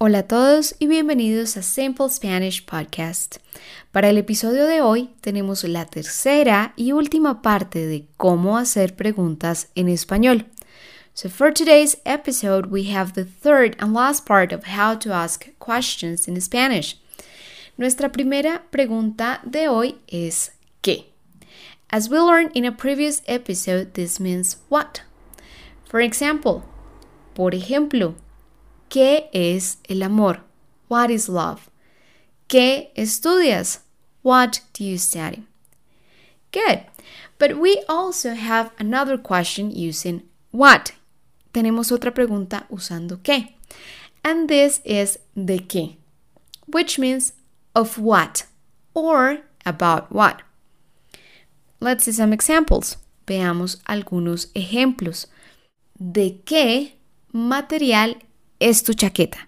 Hola a todos y bienvenidos a Simple Spanish Podcast. Para el episodio de hoy tenemos la tercera y última parte de cómo hacer preguntas en español. So for today's episode, we have the third and last part of how to ask questions in Spanish. Nuestra primera pregunta de hoy es ¿qué? As we learned in a previous episode, this means what. For example, por ejemplo, ¿Qué es el amor? What is love? ¿Qué estudias? What do you study? Good. But we also have another question using what. Tenemos otra pregunta usando qué. And this is de qué, which means of what or about what. Let's see some examples. Veamos algunos ejemplos. ¿De qué material es tu chaqueta?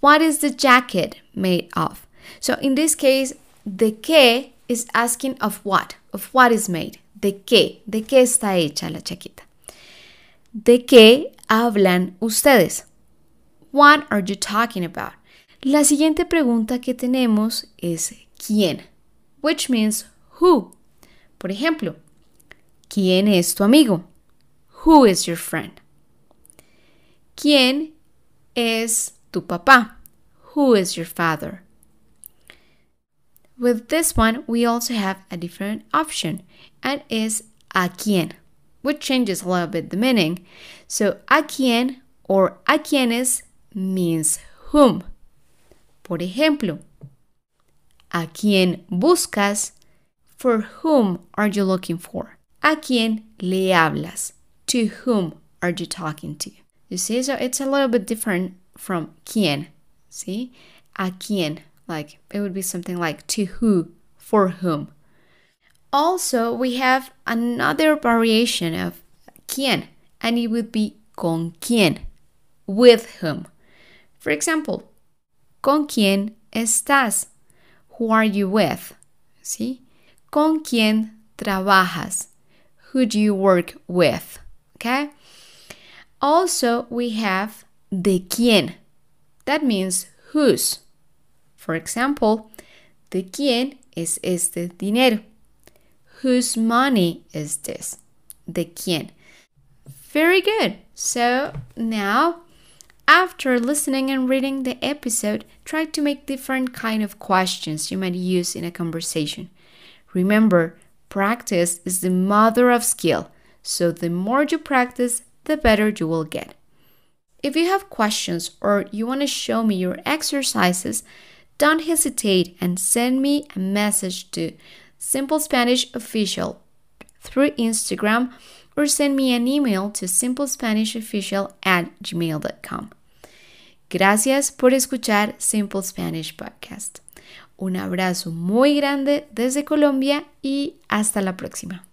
What is the jacket made of? So in this case, de qué is asking of what, of what is made. ¿De qué? ¿De qué está hecha la chaqueta? ¿De qué hablan ustedes? What are you talking about? La siguiente pregunta que tenemos es ¿quién? Which means who. Por ejemplo, ¿quién es tu amigo? Who is your friend? ¿Quién es tu papá? Who is your father? With this one, we also have a different option, and is a quién, which changes a little bit the meaning. So, a quién or a quiénes means whom. Por ejemplo, a quién buscas? For whom are you looking for? A quién le hablas? To whom are you talking to? You see, so it's a little bit different from quién. See, a quién, like it would be something like to who, for whom. Also, we have another variation of quién, and it would be con quién, with whom. For example, con quién estás? Who are you with? See, con quién trabajas? Who do you work with? Okay. Also, we have de quién. That means whose. For example, de quién es este dinero? Whose money is this? De quién. Very good. So now, after listening and reading the episode, try to make different kind of questions you might use in a conversation. Remember, practice is the mother of skill. So the more you practice, the better you will get. If you have questions or you want to show me your exercises, don't hesitate and send me a message to Simple Spanish Official through Instagram or send me an email to simplespanishofficial at gmail.com. Gracias por escuchar Simple Spanish Podcast. Un abrazo muy grande desde Colombia y hasta la próxima.